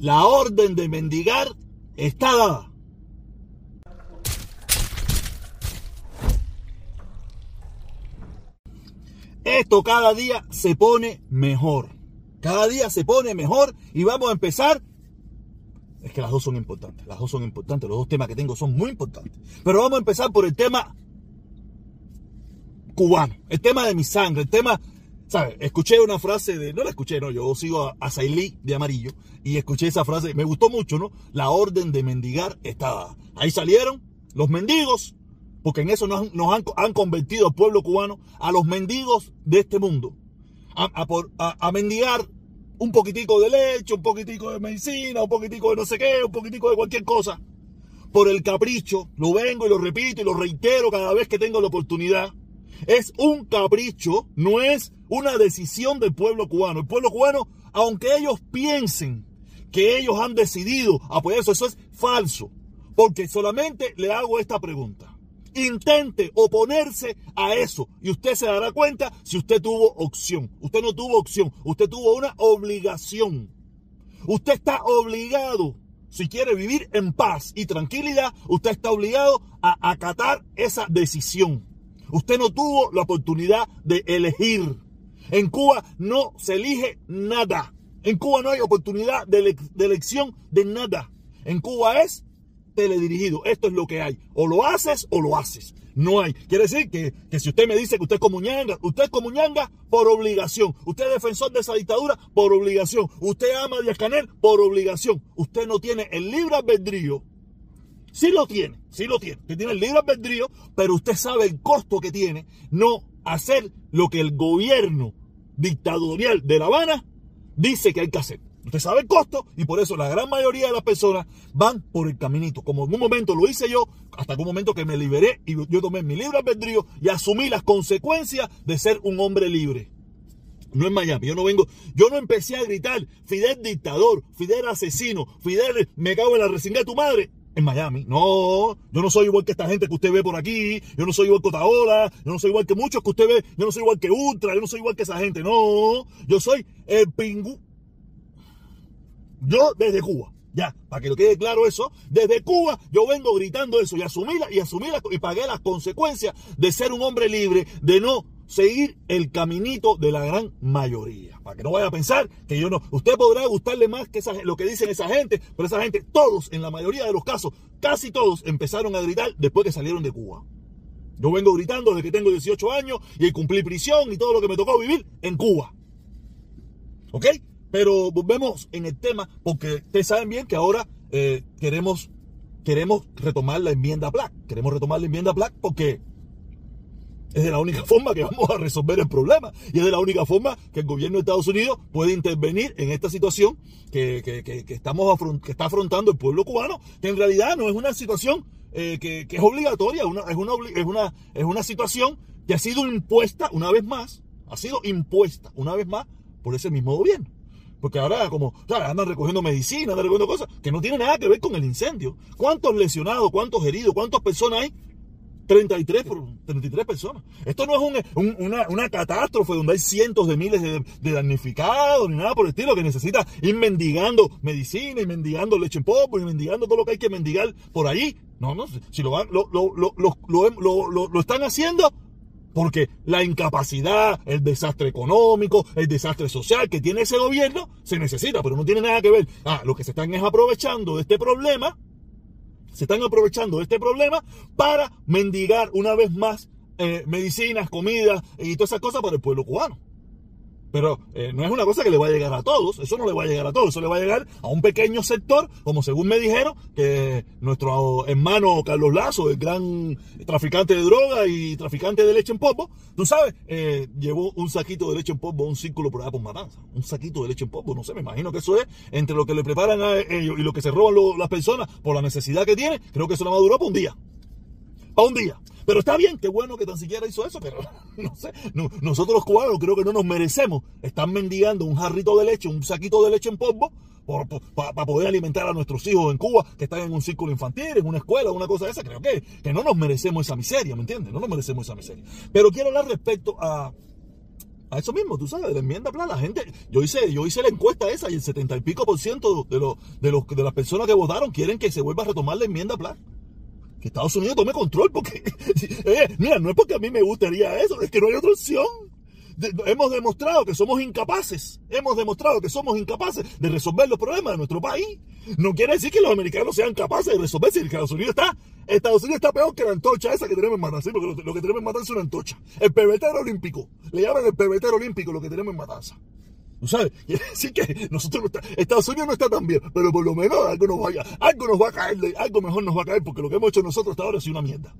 La orden de mendigar está dada. Esto cada día se pone mejor. Cada día se pone mejor y vamos a empezar. Es que las dos son importantes. Las dos son importantes. Los dos temas que tengo son muy importantes. Pero vamos a empezar por el tema cubano. El tema de mi sangre. El tema Escuché una frase de, no la escuché, no, yo sigo a, a de amarillo y escuché esa frase, me gustó mucho, ¿no? La orden de mendigar está Ahí salieron los mendigos, porque en eso nos, han, convertido al pueblo cubano, a los mendigos de este mundo, a, mendigar un poquitico de leche, un poquitico de medicina, un poquitico de no sé qué, un poquitico de cualquier cosa. Por el capricho, lo vengo y lo repito y lo reitero cada vez que tengo la oportunidad. Es un capricho, no es una decisión del pueblo cubano. El pueblo cubano, aunque ellos piensen que ellos han decidido apoyar eso, eso es falso. Porque solamente le hago esta pregunta. Intente oponerse a eso y usted se dará cuenta si usted tuvo opción. Usted no tuvo opción, usted tuvo una obligación. Usted está obligado, si quiere vivir en paz y tranquilidad, usted está obligado a acatar esa decisión. Usted no tuvo la oportunidad de elegir. En Cuba no se elige nada. En Cuba no hay oportunidad de, elección de nada. En Cuba es teledirigido. Esto es lo que hay. O lo haces o lo haces. No hay. Quiere decir que, si usted me dice que usted es comuñanga, usted es comuñanga por obligación. Usted es defensor de esa dictadura por obligación. Usted ama a Díaz Canel por obligación. Usted no tiene el libre albedrío. Sí lo tiene, sí lo tiene. Usted tiene el libre albedrío, pero usted sabe el costo que tiene no hacer lo que el gobierno dictatorial de La Habana dice que hay que hacer. Usted sabe el costo y por eso la gran mayoría de las personas van por el caminito. Como en un momento lo hice yo, hasta un momento que me liberé y yo tomé mi libre albedrío y asumí las consecuencias de ser un hombre libre. No en Miami, yo no vengo, yo no empecé a gritar, Fidel dictador, Fidel asesino, Fidel me cago en la resinga de tu madre en Miami. No, yo no soy igual que esta gente que usted ve por aquí. Yo no soy igual que Otaola. Yo no soy igual que muchos que usted ve. Yo no soy igual que Ultra. Yo no soy igual que esa gente. No, yo soy el pingú. Yo desde Cuba. Ya, para que lo quede claro eso, desde Cuba yo vengo gritando eso y asumí, y asumí y pagué las consecuencias de ser un hombre libre, de no seguir el caminito de la gran mayoría. Para que no vaya a pensar que yo no. Usted podrá gustarle más que lo que dicen esa gente, pero esa gente, todos, en la mayoría de los casos, casi todos, empezaron a gritar después que salieron de Cuba. Yo vengo gritando desde que tengo 18 años y cumplí prisión y todo lo que me tocó vivir en Cuba. ¿Ok? Pero volvemos en el tema porque ustedes saben bien que ahora eh, queremos, queremos retomar la enmienda Black. Queremos retomar la enmienda Black porque es de la única forma que vamos a resolver el problema. Y es de la única forma que el gobierno de Estados Unidos puede intervenir en esta situación que, estamos que está afrontando el pueblo cubano, que en realidad no es una situación eh, que, es obligatoria, una, es, una, es, una, es una situación que ha sido impuesta una vez más, ha sido impuesta una vez más por ese mismo gobierno. Porque ahora como andan recogiendo medicina, andan recogiendo cosas que no tienen nada que ver con el incendio. ¿Cuántos lesionados, cuántos heridos, cuántas personas hay 33, 33 personas. Esto no es una, catástrofe donde hay cientos de miles de, damnificados ni nada por el estilo que necesita ir mendigando medicina y mendigando leche en polvo y mendigando todo lo que hay que mendigar por ahí. No, no, si lo, lo, están haciendo porque la incapacidad, el desastre económico, el desastre social que tiene ese gobierno se necesita, pero no tiene nada que ver. Ah, lo que se están es aprovechando de este problema se están aprovechando este problema para mendigar una vez más eh, medicinas, comida y todas esas cosas para el pueblo cubano. Pero eh, no es una cosa que le va a llegar a todos, eso no le va a llegar a todos, eso le va a llegar a un pequeño sector, como según me dijeron, que nuestro hermano Carlos Lazo, el gran traficante de droga y traficante de leche en polvo, tú sabes, eh, llevó un saquito de leche en polvo a un círculo por allá por Matanza, un saquito de leche en polvo, no sé, me imagino que eso es entre lo que le preparan a ellos y lo que se roban las personas por la necesidad que tiene, creo que eso no va a durar para un día, para un día. Pero está bien, qué bueno que tan siquiera hizo eso, pero no sé, nosotros los cubanos creo que no nos merecemos estar mendigando un jarrito de leche, un saquito de leche en polvo para poder alimentar a nuestros hijos en Cuba que están en un círculo infantil, en una escuela, una cosa de esa. Creo que, que no nos merecemos esa miseria, ¿me entiendes? No nos merecemos esa miseria. Pero quiero hablar respecto a, a eso mismo, tú sabes, de la enmienda plan. La gente, yo hice, yo hice la encuesta esa y el setenta y pico por ciento de, los, de, los, de las personas que votaron quieren que se vuelva a retomar la enmienda plan. Que Estados Unidos tome control, porque, eh, mira, no es porque a mí me gustaría eso, es que no hay otra opción hemos demostrado que somos incapaces, hemos demostrado que somos incapaces de resolver los problemas de nuestro país. No quiere decir que los americanos sean capaces de resolver si Estados Unidos está, Estados Unidos está peor que la antorcha esa que tenemos en Matanza, porque lo, que tenemos en Matanza es una antorcha. El pebetero olímpico, le llaman el pebetero olímpico lo que tenemos en Matanza. ¿Tú sabes? Decir que nosotros no está, Estados Unidos no está tan bien, pero por lo menos algo nos, vaya, algo nos va a caer, algo mejor nos va a caer, porque lo que hemos hecho nosotros hasta ahora es una mierda.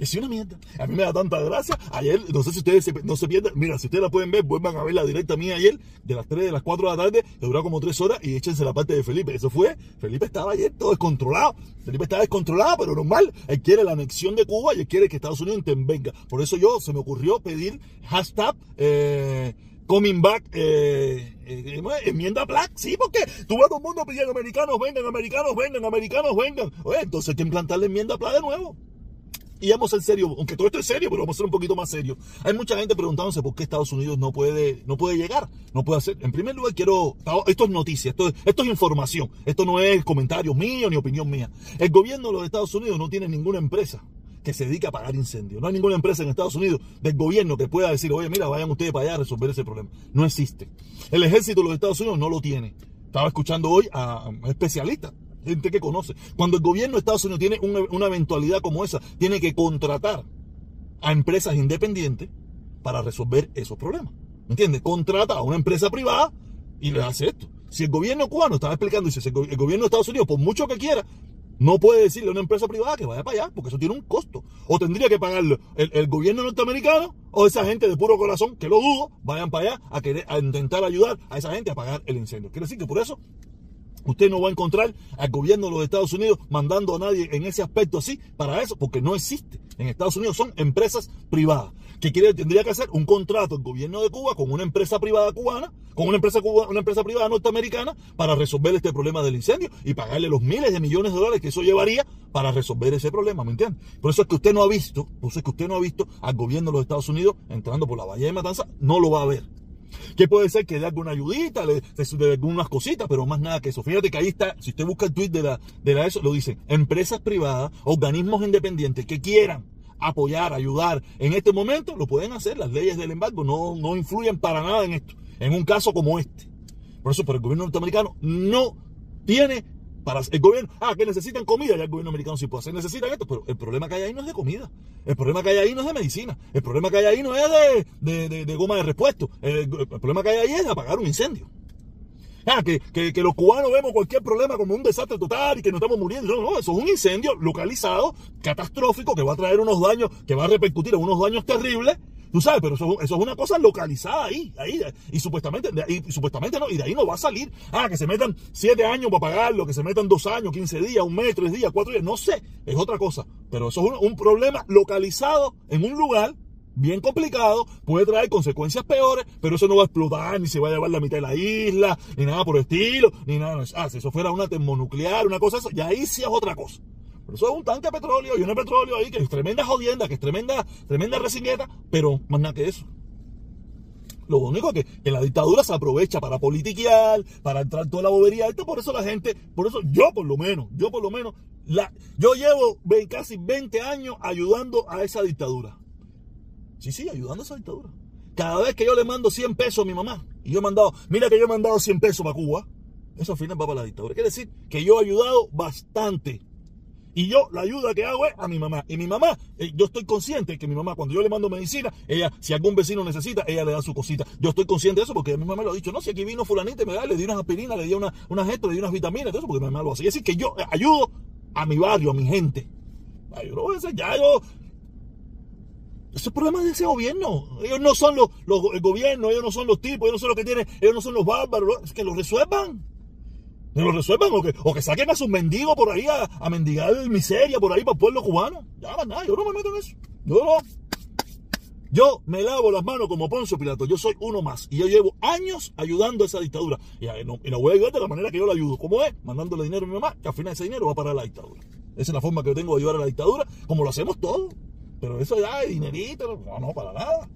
Es una mierda. A mí me da tanta gracia. Ayer, no sé si ustedes no se pierden. Mira, si ustedes la pueden ver, vuelvan a ver la directa mía ayer, de las 3 de las 4 de la tarde, que duró como 3 horas, y échense la parte de Felipe. Eso fue. Felipe estaba ayer todo descontrolado. Felipe estaba descontrolado, pero normal. Él quiere la anexión de Cuba y él quiere que Estados Unidos intervenga. Por eso yo se me ocurrió pedir hashtag. Eh, coming back, eh, eh, enmienda black, sí, porque tú vas a todo el mundo pidiendo americanos vengan, americanos vengan, americanos vengan. Oye, entonces hay que implantar la enmienda black de nuevo. Y vamos a ser serio, aunque todo esto es serio, pero vamos a ser un poquito más serio. Hay mucha gente preguntándose por qué Estados Unidos no puede, no puede llegar, no puede hacer. En primer lugar, quiero, esto es noticia, esto es información, esto no es comentario mío ni opinión mía. El gobierno de los Estados Unidos no tiene ninguna empresa que se dedique a apagar incendios. No hay ninguna empresa en Estados Unidos del gobierno que pueda decir, oye, mira, vayan ustedes para allá a resolver ese problema. No existe. El ejército de los Estados Unidos no lo tiene. Estaba escuchando hoy a especialistas gente que conoce. Cuando el gobierno de Estados Unidos tiene una, eventualidad como esa, tiene que contratar a empresas independientes para resolver esos problemas. ¿Me entiendes? Contrata a una empresa privada y le hace esto. Si el gobierno cubano estaba explicando, dice, el gobierno de Estados Unidos, por mucho que quiera, no puede decirle a una empresa privada que vaya para allá, porque eso tiene un costo. O tendría que pagarlo el, gobierno norteamericano o esa gente de puro corazón, que lo dudo, vayan para allá a, querer, a intentar ayudar a esa gente a apagar el incendio. Quiere decir que por eso Usted no va a encontrar al gobierno de los Estados Unidos mandando a nadie en ese aspecto así para eso, porque no existe. En Estados Unidos son empresas privadas. Que tendría que hacer un contrato el gobierno de Cuba con una empresa privada cubana, con una empresa, una empresa privada norteamericana para resolver este problema del incendio y pagarle los miles de millones de dólares que eso llevaría para resolver ese problema, ¿me entiende? Por eso es que usted no ha visto, por eso es que usted no ha visto al gobierno de los Estados Unidos entrando por la Bahía de Matanza, no lo va a ver. Que puede ser que dé alguna ayudita, le, dé algunas cositas, pero más nada que eso. Fíjate que ahí está, si usted busca el tweet de la, de la eso, lo dice, empresas privadas, organismos independientes que quieran apoyar, ayudar en este momento, lo pueden hacer. Las leyes del embargo no, no influyen para nada en esto, en un caso como este. Por eso, pero el gobierno norteamericano no tiene para el gobierno, ah, que necesitan comida, ya el gobierno americano sí puede hacer, necesitan esto, pero el problema que hay ahí no es de comida, el problema que hay ahí no es de medicina, el problema que hay ahí no es de, goma de repuesto, el, problema que hay ahí es de apagar un incendio. Ah, que, que, los cubanos vemos cualquier problema como un desastre total y que nos estamos muriendo. No, no, eso es un incendio localizado, catastrófico, que va a traer unos daños, que va a repercutir en unos daños terribles Tú sabes, pero eso, es una cosa localizada ahí, ahí, y supuestamente, y, supuestamente no, y de ahí no va a salir. Ah, que se metan siete años para pagarlo, que se metan dos años, quince días, un mes, tres días, cuatro días, no sé, es otra cosa. Pero eso es un, problema localizado en un lugar bien complicado, puede traer consecuencias peores, pero eso no va a explotar, ni se va a llevar la mitad de la isla, ni nada por el estilo, ni nada. Ah, si eso fuera una termonuclear, una cosa así, y ahí sí es otra cosa eso es un tanque de petróleo y un petróleo ahí que es tremenda jodienda, que es tremenda, tremenda pero más nada que eso. Lo único es que, la dictadura se aprovecha para politiquear, para entrar toda la bobería. Esto por eso la gente, por eso yo por lo menos, yo por lo menos, la, yo llevo casi 20 años ayudando a esa dictadura. Sí, sí, ayudando a esa dictadura. Cada vez que yo le mando 100 pesos a mi mamá, y yo he mandado, mira que yo he mandado 100 pesos para Cuba, eso al final va para la dictadura. Quiere decir que yo he ayudado bastante y yo la ayuda que hago es a mi mamá. Y mi mamá, eh, yo estoy consciente que mi mamá, cuando yo le mando medicina, ella, si algún vecino necesita, ella le da su cosita. Yo estoy consciente de eso porque mi mamá me lo ha dicho. No, si aquí vino fulanita, me da, le di unas aspirinas, le di una, unas esto, le di unas vitaminas, todo eso porque mi mamá lo hace. Y es decir, que yo ayudo a mi barrio, a mi gente. Ay, yo ya yo, ese es problema de ese gobierno. Ellos no son los, los, el gobierno, ellos no son los tipos, ellos no son los que tienen, ellos no son los bárbaros. Que lo resuelvan. Que lo resuelvan o que, o que saquen a sus mendigos por ahí a, a mendigar miseria por ahí para el pueblo cubano. Ya, nada, yo no me meto en eso. Yo no. Yo me lavo las manos como Poncio Pilato. Yo soy uno más. Y yo llevo años ayudando a esa dictadura. Y, la voy a ayudar de la manera que yo la ayudo. ¿Cómo es? Mandándole dinero a mi mamá, que al final ese dinero va para la dictadura. Esa es la forma que yo tengo de ayudar a la dictadura, como lo hacemos todos. Pero eso ya, dinerito, no, no, para nada.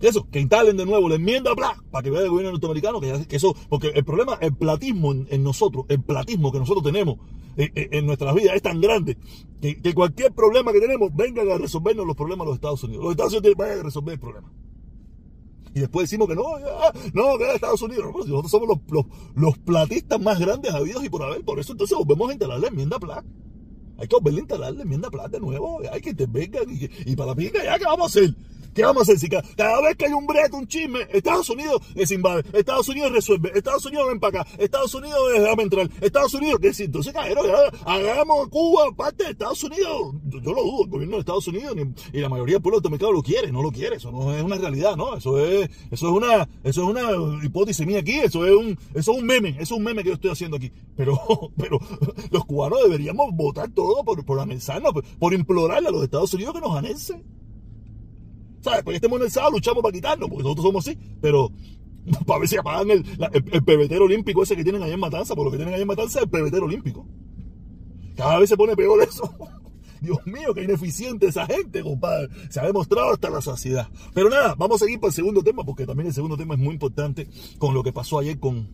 Eso, que instalen de nuevo la enmienda bla, para que vea el gobierno norteamericano que, eso, porque el problema, el platismo en, nosotros, el platismo que nosotros tenemos en, en, nuestras vidas es tan grande que, cualquier problema que tenemos vengan a resolvernos los problemas de los Estados Unidos. Los Estados Unidos vayan a resolver el problema. Y después decimos que no, no, que es Estados Unidos. nosotros somos los, los, los, platistas más grandes habidos y por haber. Por eso entonces volvemos a instalar la enmienda PLA. Hay que volver a instalar la enmienda PLA de nuevo. Hay que intervengan y, y para la pica, ya, ¿qué vamos a hacer? ¿Qué vamos a hacer? Si cada, vez que hay un brete, un chisme, Estados Unidos es invade, Estados Unidos resuelve, Estados Unidos ven para acá, Estados Unidos déjame entrar, Estados Unidos, ¿qué es? Entonces, cabrón, hagamos Cuba parte de Estados Unidos. Yo, lo dudo, el gobierno de Estados Unidos y la mayoría del pueblo norteamericano lo quiere, no lo quiere, eso no es una realidad, ¿no? Eso es, eso es una, eso es una hipótesis mía aquí, eso es un, eso es un meme, eso es un meme que yo estoy haciendo aquí. Pero, pero los cubanos deberíamos votar todo por, por anexarnos, por, por implorarle a los Estados Unidos que nos anexen. ¿Sabes? Porque estemos en el sábado, luchamos para quitarnos, porque nosotros somos así, pero para ver si apagan el, el, pebetero olímpico ese que tienen ahí en Matanza, por lo que tienen ahí en Matanza es el pebetero olímpico. Cada vez se pone peor eso. Dios mío, qué ineficiente esa gente, compadre. Se ha demostrado hasta la saciedad. Pero nada, vamos a seguir para el segundo tema, porque también el segundo tema es muy importante con lo que pasó ayer con,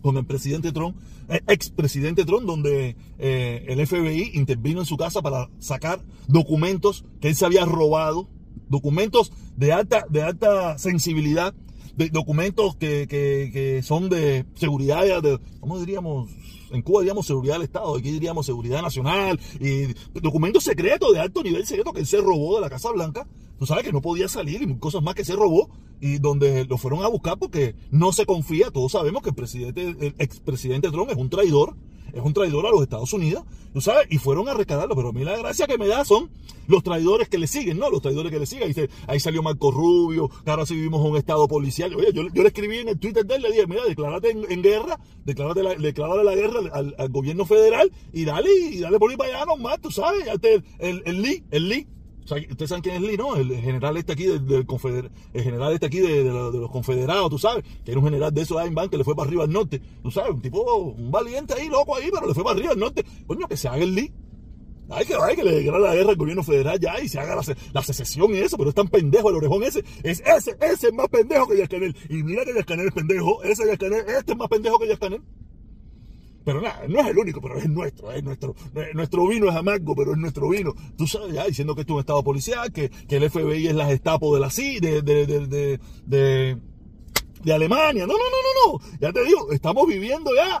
con el presidente Trump, eh, expresidente Trump, donde eh, el FBI intervino en su casa para sacar documentos que él se había robado documentos de alta, de alta sensibilidad, de documentos que, que, que son de seguridad, de, ¿cómo diríamos? En Cuba diríamos seguridad del Estado, aquí diríamos seguridad nacional, y documentos secretos de alto nivel secreto que él se robó de la Casa Blanca. Tú sabes que no podía salir y cosas más que se robó y donde lo fueron a buscar porque no se confía. Todos sabemos que el presidente, el expresidente Trump es un traidor es un traidor a los Estados Unidos, ¿tú sabes? Y fueron a rescatarlo, pero a mí la gracia que me da son los traidores que le siguen, ¿no? Los traidores que le siguen. Ahí, ahí salió Marco Rubio, ahora sí vivimos un estado policial. Oye, yo, le escribí en el Twitter de él, le dije, mira, declárate en, guerra, declárate la, declárate la guerra al, gobierno federal y dale, y dale por ahí para allá nomás, tú sabes, el, el, el Lee, el Lee ustedes saben quién es Lee, ¿no? El general este aquí del, del el general este aquí de, los confederados, tú sabes, que era un general de esos Bank que le fue para arriba al norte, tú sabes, un tipo, un valiente ahí, loco ahí, pero le fue para arriba al norte. Coño, que se haga el Lee. Hay que, hay que le declarar la guerra al gobierno federal ya y se haga la, secesión y eso, pero es tan pendejo el orejón ese. Es ese, ese es más pendejo que Yascanel. Y mira que Yascanel es pendejo, ese Yascanel, este es más pendejo que Yascanel. Pero nada, no es el único, pero es nuestro, es nuestro. Nuestro vino es amargo, pero es nuestro vino. Tú sabes, ya diciendo que esto es un estado policial, que, que el FBI es la Gestapo de la CI, de, de, de, de de Alemania. No, no, no, no, no. Ya te digo, estamos viviendo ya.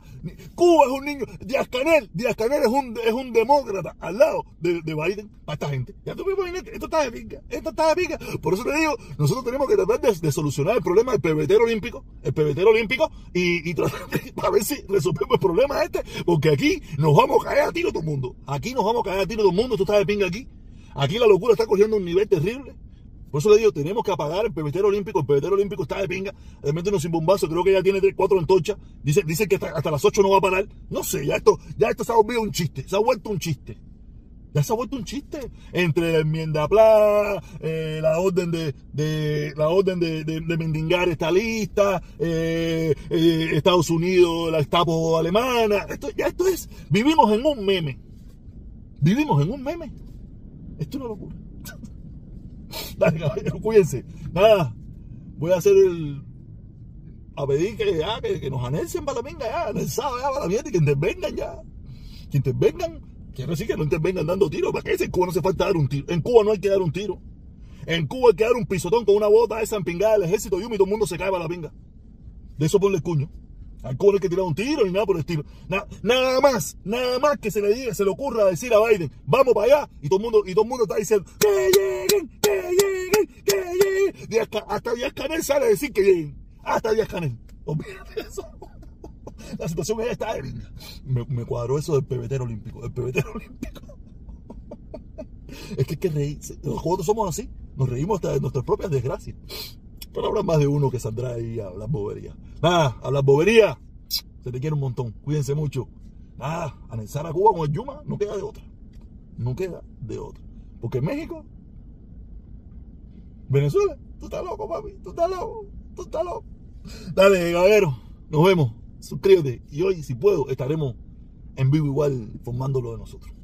Cuba es un niño. Díaz Canel, Díaz Canel es un, es un demócrata al lado de, de Biden para esta gente. Ya tú me imaginas esto está de pica. Esto está de pica. Por eso te digo, nosotros tenemos que tratar de, solucionar el problema del pebetero olímpico, el pebetero olímpico, y, y tratar de, a ver si resolvemos el problema este, porque aquí nos vamos a caer a tiro todo el mundo. Aquí nos vamos a caer a tiro todo el mundo. Esto está de pinga aquí. Aquí la locura está cogiendo un nivel terrible. Por eso le digo, tenemos que apagar el pebetero olímpico. El pebetero olímpico está de pinga. De repente unos sin bombazo, creo que ya tiene 3, 4 antorchas. Dice, dice que hasta, las 8 no va a parar. No sé, ya esto, ya esto se ha vuelto un chiste. Se ha vuelto un chiste. Ya se ha vuelto un chiste. Entre la enmienda PLA, eh, la orden de, de la orden de, de, mendigar esta lista, eh, eh, Estados Unidos, la Estapo alemana. Esto, ya esto es. Vivimos en un meme. Vivimos en un meme. Esto es una locura. Dale, caballero, cuídense. Nada, voy a hacer el. A pedir que ya, que, nos anexen para la minga ya, anexado ya para la mierda y que intervengan ya. Que intervengan, quiero decir que no intervengan dando tiros. ¿Para qué? En Cuba no se falta dar un tiro. En Cuba no hay que dar un tiro. En Cuba hay que dar un pisotón con una bota esa empingada del ejército y todo el mundo se cae para la pinga. De eso ponle el cuño. Al Cuba no hay que tirar un tiro ni nada por el estilo. nada más, nada más que se le diga, se le ocurra decir a Biden, vamos para allá, y todo el mundo, y todo mundo está diciendo, que lleguen, que lleguen, que lleguen. hasta, hasta Díaz Canel sale a decir que lleguen. Hasta Díaz Canel. Olvídate eso. La situación está de me, me cuadró eso del pebetero olímpico. El pebetero olímpico. es que hay que reírse. Nosotros somos así. Nos reímos hasta de nuestras propias desgracias. Pero habrá más de uno que saldrá ahí a hablar bobería. Nada, hablar bobería. Se te quiere un montón. Cuídense mucho. Nada, anexar a Cuba con el Yuma no queda de otra. No queda de otra. Porque México, Venezuela, tú estás loco, papi. Tú estás loco. Tú estás loco. Dale, caballero. Nos vemos. Suscríbete. Y hoy, si puedo, estaremos en vivo igual formándolo de nosotros.